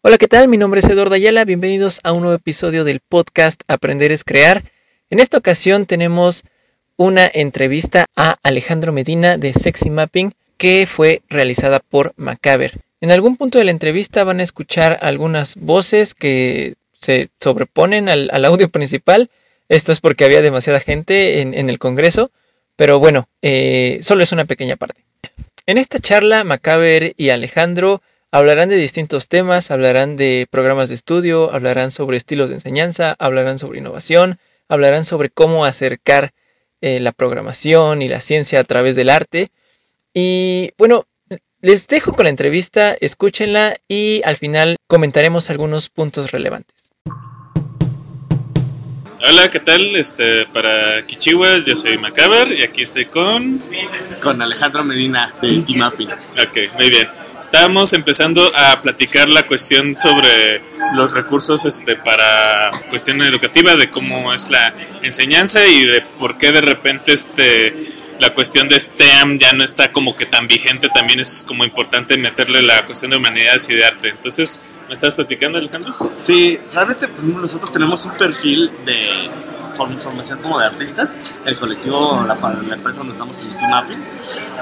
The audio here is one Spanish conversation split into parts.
Hola, ¿qué tal? Mi nombre es Eduardo Ayala. Bienvenidos a un nuevo episodio del podcast Aprender es Crear. En esta ocasión tenemos una entrevista a Alejandro Medina de Sexy Mapping que fue realizada por Macaber. En algún punto de la entrevista van a escuchar algunas voces que se sobreponen al, audio principal. Esto es porque había demasiada gente en, el Congreso, pero bueno, eh, solo es una pequeña parte. En esta charla, Macaber y Alejandro Hablarán de distintos temas, hablarán de programas de estudio, hablarán sobre estilos de enseñanza, hablarán sobre innovación, hablarán sobre cómo acercar eh, la programación y la ciencia a través del arte. Y bueno, les dejo con la entrevista, escúchenla y al final comentaremos algunos puntos relevantes. Hola, ¿qué tal? Este, para Kichiwas, yo soy Macaber y aquí estoy con... Con Alejandro Medina de Team Ok, muy bien. Estamos empezando a platicar la cuestión sobre los recursos este, para cuestión educativa, de cómo es la enseñanza y de por qué de repente este la cuestión de STEM ya no está como que tan vigente, también es como importante meterle la cuestión de humanidades y de arte. Entonces, ¿me estás platicando, Alejandro? Sí, realmente nosotros tenemos un perfil de formación como de artistas, el colectivo, la, empresa donde estamos en Team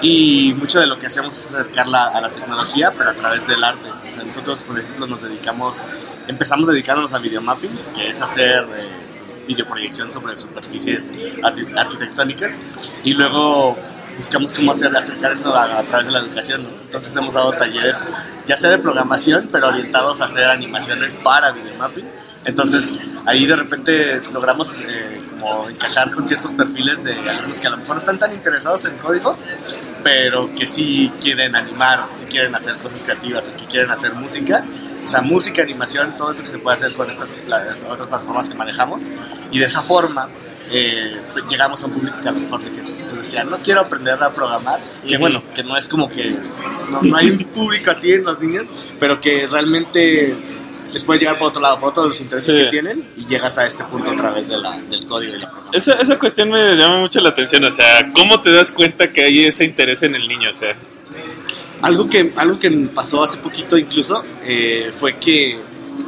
y mucho de lo que hacemos es acercarla a la tecnología, pero a través del arte. Nosotros, por ejemplo, nos dedicamos, empezamos dedicándonos a videomapping, que es hacer... Eh, videoproyección sobre superficies arquitectónicas y luego buscamos cómo hacer acercar eso a, través de la educación. Entonces hemos dado talleres, ya sea de programación, pero orientados a hacer animaciones para videomapping. Entonces ahí de repente logramos eh, como encajar con ciertos perfiles de alumnos que a lo mejor no están tan interesados en código, pero que sí quieren animar, que sí quieren hacer cosas creativas o que quieren hacer música o sea, música, animación, todo eso que se puede hacer con estas otras plataformas que manejamos. Y de esa forma eh, llegamos a un público que a lo mejor decía, no quiero aprender a programar, que bueno, que no es como que no, hay un público así en los niños, pero que realmente les puedes llegar por otro lado, por todos los intereses que tienen y llegas a este punto a través de la, del código y la esa, esa cuestión me llama mucho la atención, o sea, ¿cómo te das cuenta que hay ese interés en el niño? O sea, algo que, algo que pasó hace poquito incluso eh, fue que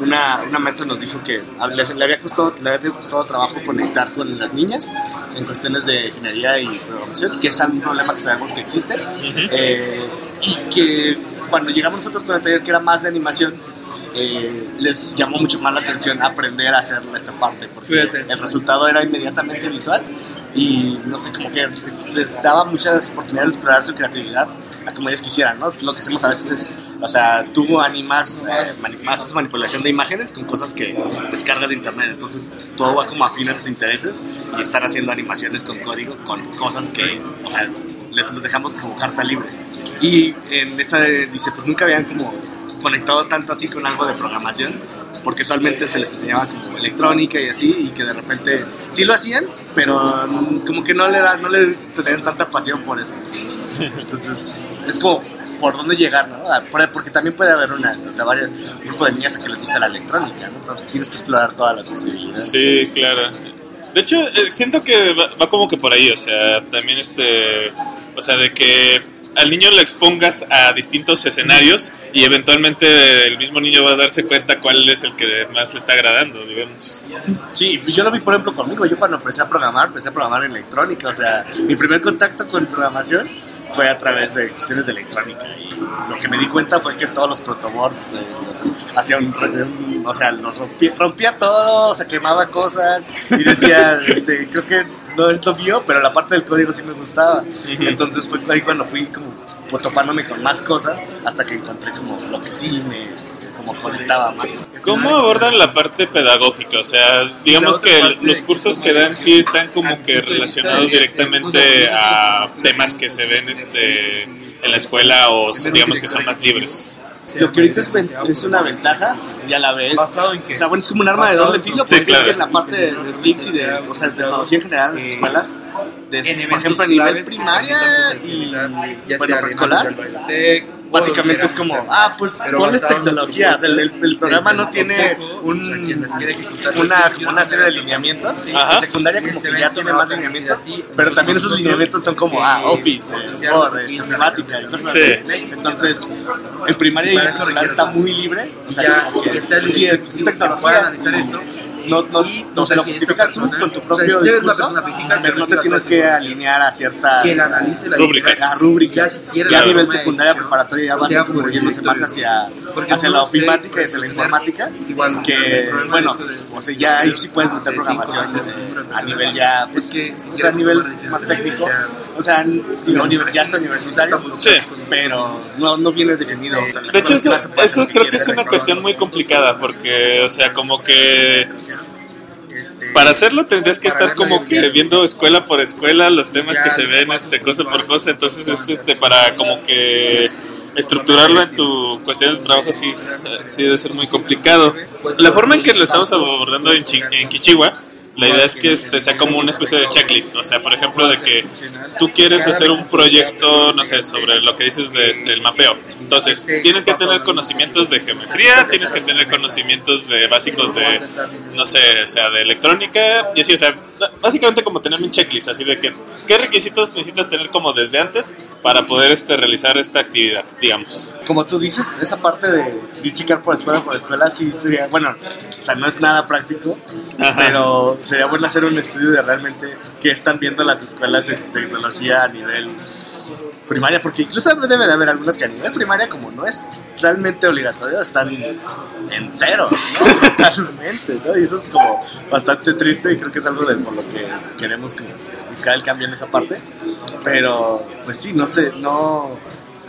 una, una, maestra nos dijo que le, había costado, le había costado trabajo conectar con las niñas en cuestiones de ingeniería y programación, que es un problema que sabemos que existe, eh, y que cuando llegamos nosotros con el taller que era más de animación, eh, les llamó mucho más la atención aprender a hacer esta parte, porque el resultado era inmediatamente visual y no sé, como que les daba muchas oportunidades de explorar su creatividad a como ellos quisieran, ¿no? Lo que hacemos a veces es, o sea, tú animas, eh, manipulación de imágenes con cosas que descargas de internet, entonces todo va como afín a sus intereses y estar haciendo animaciones con código, con cosas que, o sea, les, les dejamos como carta libre. Y en esa dice, pues nunca habían como conectado tanto así con algo de programación, porque usualmente se les enseñaba como electrónica y así, y que de repente sí lo hacían, pero como que no le, da, no le tenían tanta pasión por eso. Entonces, es como por dónde llegar, ¿no? Porque también puede haber una, o sea, varios grupo de niñas a que les gusta la electrónica, ¿no? Entonces tienes que explorar todas las posibilidades. Sí, claro. De hecho, eh, siento que va, va, como que por ahí, o sea, también este, o sea, de que al niño le expongas a distintos escenarios y eventualmente el mismo niño va a darse cuenta cuál es el que más le está agradando, digamos. Sí, pues yo lo vi, por ejemplo, conmigo. Yo cuando empecé a programar, empecé a programar en electrónica. O sea, mi primer contacto con programación fue a través de cuestiones de electrónica. Y lo que me di cuenta fue que todos los protoboards eh, los hacían, o sea, los rompía, rompía todo, o sea, quemaba cosas y decía, este, creo que no es lo mío, pero la parte del código sí me gustaba. Entonces fue ahí cuando fui como topándome con más cosas hasta que encontré como lo que sí me como conectaba más. ¿Cómo abordan la parte pedagógica? O sea, digamos que los cursos que dan sí están como que relacionados directamente a temas que se ven este en la escuela o digamos que son más libres. Lo que ahorita es, es, una ventaja y a la vez. ¿Basado en O sea, bueno, es como un arma de doble filo, porque es que en la parte de, de TICS y de, o sea, de tecnología en general en las escuelas, de, por ejemplo, a nivel primaria y, bueno, preescolar, básicamente es como, ah, pues ponles tecnología. O sea, el, el programa no tiene un, una, una serie de lineamientos. En secundaria como que ya tiene más lineamientos, pero también esos lineamientos son como, ah, Office, Word, eh, informática. Sí. Entonces, en primaria y en secundaria está muy libre. O sea, sí, es tecnología. analizar esto no, no, no se lo justificas tú con tu propio discurso, pero no te tienes que alinear a ciertas que analice la rúbricas. a rúbricas. Ya a nivel secundaria, preparatoria, ya vas sea como por yéndose más hacia, hacia la ofimática y hacia la informática. igual, Que, bueno, o sea, ya ahí sí puedes meter programación a nivel ya, pues, o a nivel más técnico. O sea, univer- ya está universitario, Sí. pero no, no viene definido. o De hecho, eso, creo que es una cuestión muy complicada porque, o sea, como que para hacerlo tendrías que estar como que viendo escuela por escuela los temas que se ven, este, cosa por cosa. Entonces, es este para como que estructurarlo en tu cuestión de trabajo sí, sí debe ser muy complicado. La forma en que lo estamos abordando en, Chi- en la idea es que este sea como una especie de checklist. O sea, por ejemplo, de que tú quieres hacer un proyecto, no sé, sobre lo que dices de este, mapeo. Entonces, tienes que tener conocimientos de geometría, tienes que tener conocimientos de básicos de, no sé, o sea, de electrónica y así, o sea, básicamente como tener un checklist, así de que qué requisitos necesitas tener como desde antes para poder este realizar esta actividad, digamos. como tú dices, esa parte de ir chicar por escuela por escuela, sí sería, bueno, o sea, no es nada práctico, Ajá. pero sería bueno hacer un estudio de realmente qué están viendo las escuelas de tecnología a nivel primaria, porque incluso debe de haber algunas que a nivel primaria, como no es realmente obligatorio, están en cero, ¿no? totalmente, ¿no? Y eso es como bastante triste y creo que es algo de por lo que queremos como buscar el cambio en esa parte, pero pues sí, no sé, no...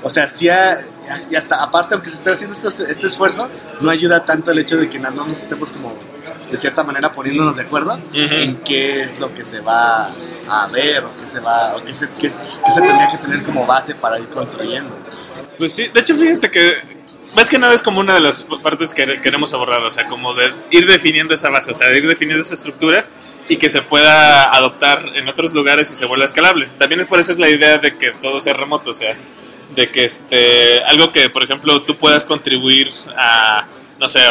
O sea, sí, ha- y hasta aparte, aunque se esté haciendo este, este esfuerzo, no ayuda tanto el hecho de que no nos estemos como, de cierta manera, poniéndonos de acuerdo en qué es lo que se va a ver o qué se va, o qué se, qué, qué se tendría que tener como base para ir construyendo. Pues sí, de hecho fíjate que más que nada es como una de las partes que queremos abordar, o sea, como de ir definiendo esa base, o sea, de ir definiendo esa estructura y que se pueda adoptar en otros lugares y se vuelva escalable. También es por eso es la idea de que todo sea remoto, o sea, de que este algo que por ejemplo tú puedas contribuir a no sé,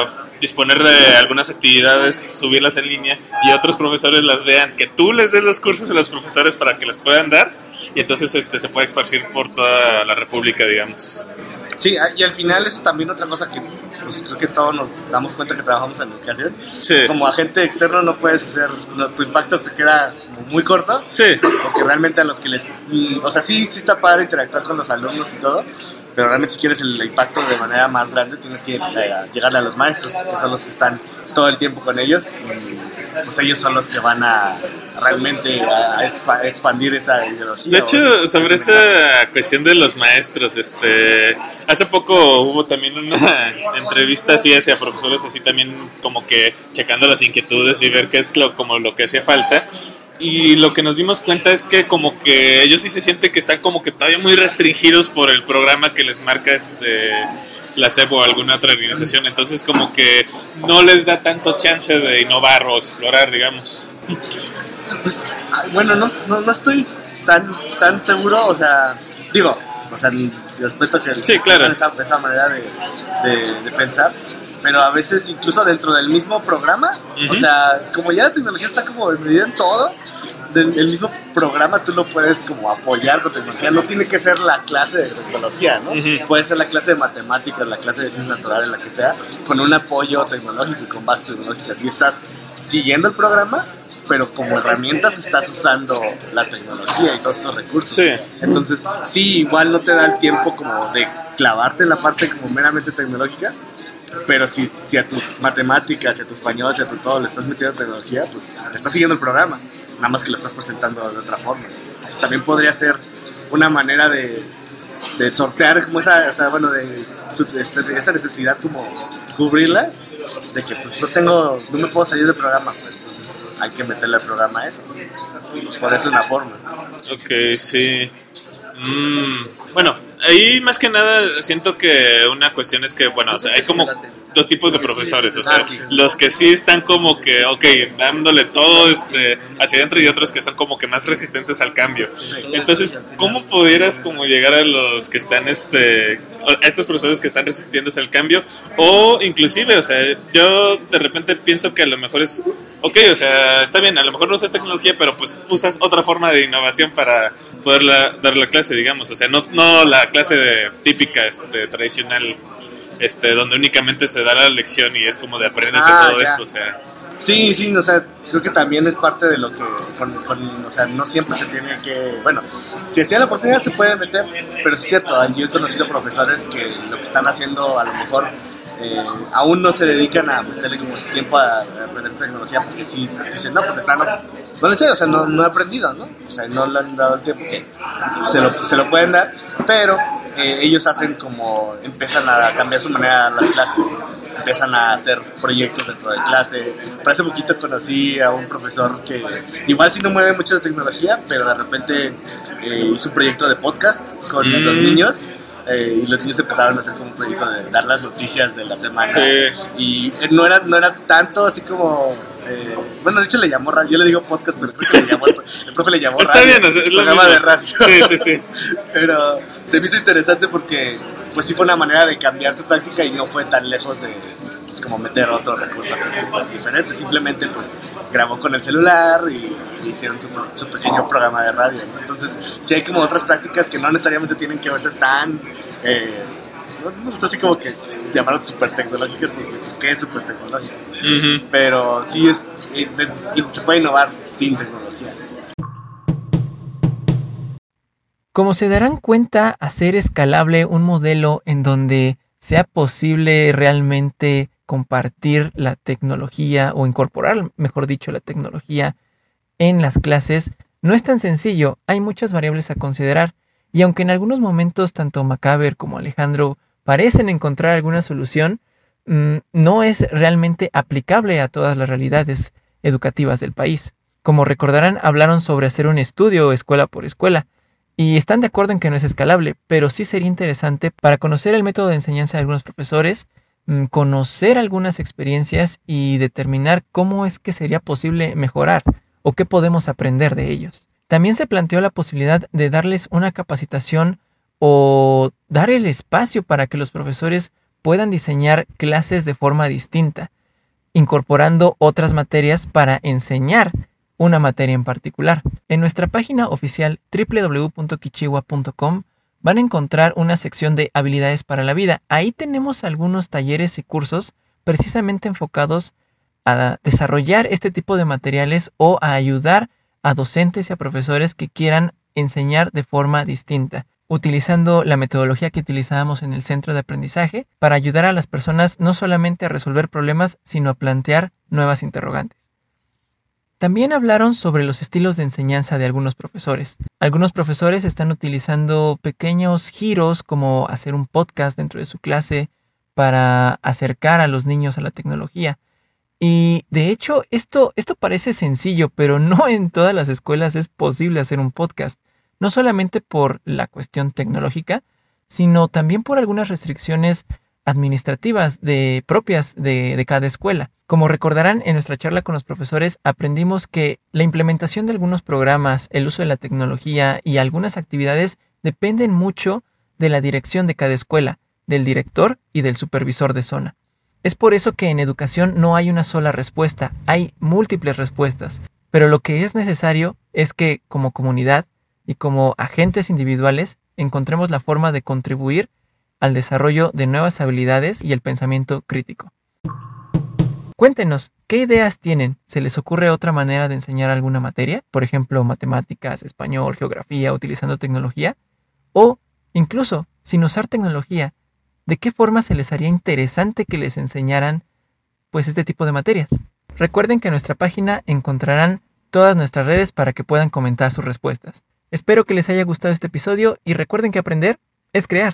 disponer de algunas actividades, subirlas en línea y otros profesores las vean, que tú les des los cursos a los profesores para que las puedan dar y entonces este se puede esparcir por toda la república, digamos. Sí, a- y al final eso es también otra cosa que pues, creo que todos nos damos cuenta que trabajamos en educación. Sí. Como agente externo no puedes hacer, no, tu impacto se queda muy corto, Sí. porque realmente a los que les... mm, O sea, sí, sí está padre interactuar con los alumnos y todo, pero realmente si quieres el impacto de manera más grande tienes que eh, llegarle a los maestros, que son los que están todo el tiempo con ellos y pues ellos son los que van a realmente a expa- expandir esa ideología. De hecho, sobre mensaje. esa cuestión de los maestros, este, hace poco hubo también una entrevista así hacia profesores, así también como que checando las inquietudes y ver qué es lo, como lo que hacía falta. Y lo que nos dimos cuenta es que como que ellos sí se sienten que están como que todavía muy restringidos por el programa que les marca este la SEP o alguna otra organización. Entonces como que no les da tanto chance de innovar o explorar, digamos. Pues, ah, bueno, no, no, no estoy tan, tan seguro, o sea, digo, o sea, respeto que Sí, claro. esa, esa manera de, de- de pensar, pero a veces incluso dentro del mismo programa, o Ujú. sea, como ya la tecnología está como medida en todo, del el mismo programa tú lo puedes como apoyar con tecnología, no tiene que ser la clase de tecnología, ¿no? Ujú. Puede ser la clase de matemáticas, la clase de ciencias naturales, la que sea, con un apoyo tecnológico y con bases tecnológicas y estás siguiendo el programa, pero como herramientas estás usando la tecnología y todos estos recursos. Sí. Entonces, sí, igual no te da el tiempo como de clavarte en la parte como meramente tecnológica, pero si, si a tus matemáticas, y a tu español, si a tu todo le estás metiendo tecnología, pues estás siguiendo el programa, nada más que lo estás presentando de otra forma. También podría ser una manera de, de sortear como esa, o sea, bueno, de este- esa necesidad como cubrirla, de que pues no tengo, no me puedo salir del programa, pues, entonces hay que meterle al programa eso. Por eso una forma. Ok, sí. Mm, bueno, ahí más que nada siento que una cuestión es que, bueno, hay como dos tipos de profesores, o sea, los que sí están como que, ok, dándole todo este hacia adentro y otros que son como que más resistentes al cambio. Entonces, ¿cómo pudieras como llegar a los que están, este, a estos profesores que están resistiéndose al cambio? O inclusive, o sea, yo de repente pienso que a lo mejor es, ok, o sea, está bien, a lo mejor no usas tecnología, pero pues usas otra forma de innovación para poderla dar la clase, digamos, o sea, no, no la clase de, típica, este, tradicional, este, donde únicamente se da la lección y es como de aprendete Ah, todo ya. esto, o sea, Sí, sí, o sea, creo que también es parte de lo que, con, con- o sea, no siempre se tiene que, bueno, si hacía la oportunidad se puede meter, pero es cierto, yo he conocido profesores que lo que están haciendo a lo mejor eh, aún no se dedican a meterle como tiempo a, aprender tecnología, porque sí, dicen, no, pues de plano, no le sé, o sea, no, no he aprendido, ¿no? O sea, no le han dado el tiempo que se lo, se lo pueden dar, pero eh, ellos hacen como, empiezan a cambiar su manera de las clases, empiezan a hacer proyectos dentro de clase. Por hace poquito conocí a un profesor que igual sí no mueve mucho de tecnología, pero de repente eh, hizo un proyecto de podcast con los niños. eh, y los niños empezaron a hacer como un proyecto de dar las noticias de la semana. Sí. Y no era, no era tanto así como. Bueno, de hecho le llamó radio. Yo le digo podcast, pero creo que le llamó. El profe le llamó está radio. bien, o sea, es lo programa de radio. Sí, sí, sí. Pero se me hizo interesante porque pues sí fue una manera de cambiar su práctica y no fue tan lejos de pues como meter otros recursos así diferentes. Simplemente pues grabó con el celular y, y hicieron su, su pequeño programa de radio. ¿no? Entonces sí hay como otras prácticas que no necesariamente tienen que verse tan... Eh, no, está así como que llamarlos super tecnológicas porque pues qué es super tecnológico. Pero sí es... se puede innovar sin tecnología. Como se darán cuenta, hacer escalable un modelo en donde sea posible realmente compartir la tecnología o incorporar, mejor dicho, la tecnología en las clases no es tan sencillo, hay muchas variables a considerar y aunque en algunos momentos tanto Macaber como Alejandro parecen encontrar alguna solución, mm, no es realmente aplicable a todas las realidades educativas del país. Como recordarán, hablaron sobre hacer un estudio escuela por escuela, y están de acuerdo en que no es escalable, pero sí sería interesante para conocer el método de enseñanza de algunos profesores, mm, conocer algunas experiencias y determinar cómo es que sería posible mejorar o qué podemos aprender de ellos. También se planteó la posibilidad de darles una capacitación o dar el espacio para que los profesores puedan diseñar clases de forma distinta, incorporando otras materias para enseñar una materia en particular. En nuestra página oficial www.kichiwa.com van a encontrar una sección de habilidades para la vida. Ahí tenemos algunos talleres y cursos precisamente enfocados a desarrollar este tipo de materiales o a ayudar a docentes y a profesores que quieran enseñar de forma distinta, utilizando la metodología que utilizábamos en el centro de aprendizaje para ayudar a las personas no solamente a resolver problemas, sino a plantear nuevas interrogantes. También hablaron sobre los estilos de enseñanza de algunos profesores. Algunos profesores están utilizando pequeños giros como hacer un podcast dentro de su clase para acercar a los niños a la tecnología. Y de hecho, esto, esto parece sencillo, pero no en todas las escuelas es posible hacer un podcast. No solamente por la cuestión tecnológica, sino también por algunas restricciones administrativas de, propias de, de cada escuela. Como recordarán en nuestra charla con los profesores, aprendimos que la implementación de algunos programas, el uso de la tecnología y algunas actividades dependen mucho de la dirección de cada escuela, del director y del supervisor de zona. Es por eso que en educación no hay una sola respuesta, hay múltiples respuestas, pero lo que es necesario es que como comunidad y como agentes individuales encontremos la forma de contribuir al desarrollo de nuevas habilidades y el pensamiento crítico. Cuéntenos, ¿qué ideas tienen? ¿Se les ocurre otra manera de enseñar alguna materia? Por ejemplo, matemáticas, español, geografía, utilizando tecnología. O, incluso, sin usar tecnología, ¿de qué forma se les haría interesante que les enseñaran pues este tipo de materias? Recuerden que en nuestra página encontrarán todas nuestras redes para que puedan comentar sus respuestas. Espero que les haya gustado este episodio y recuerden que aprender es crear.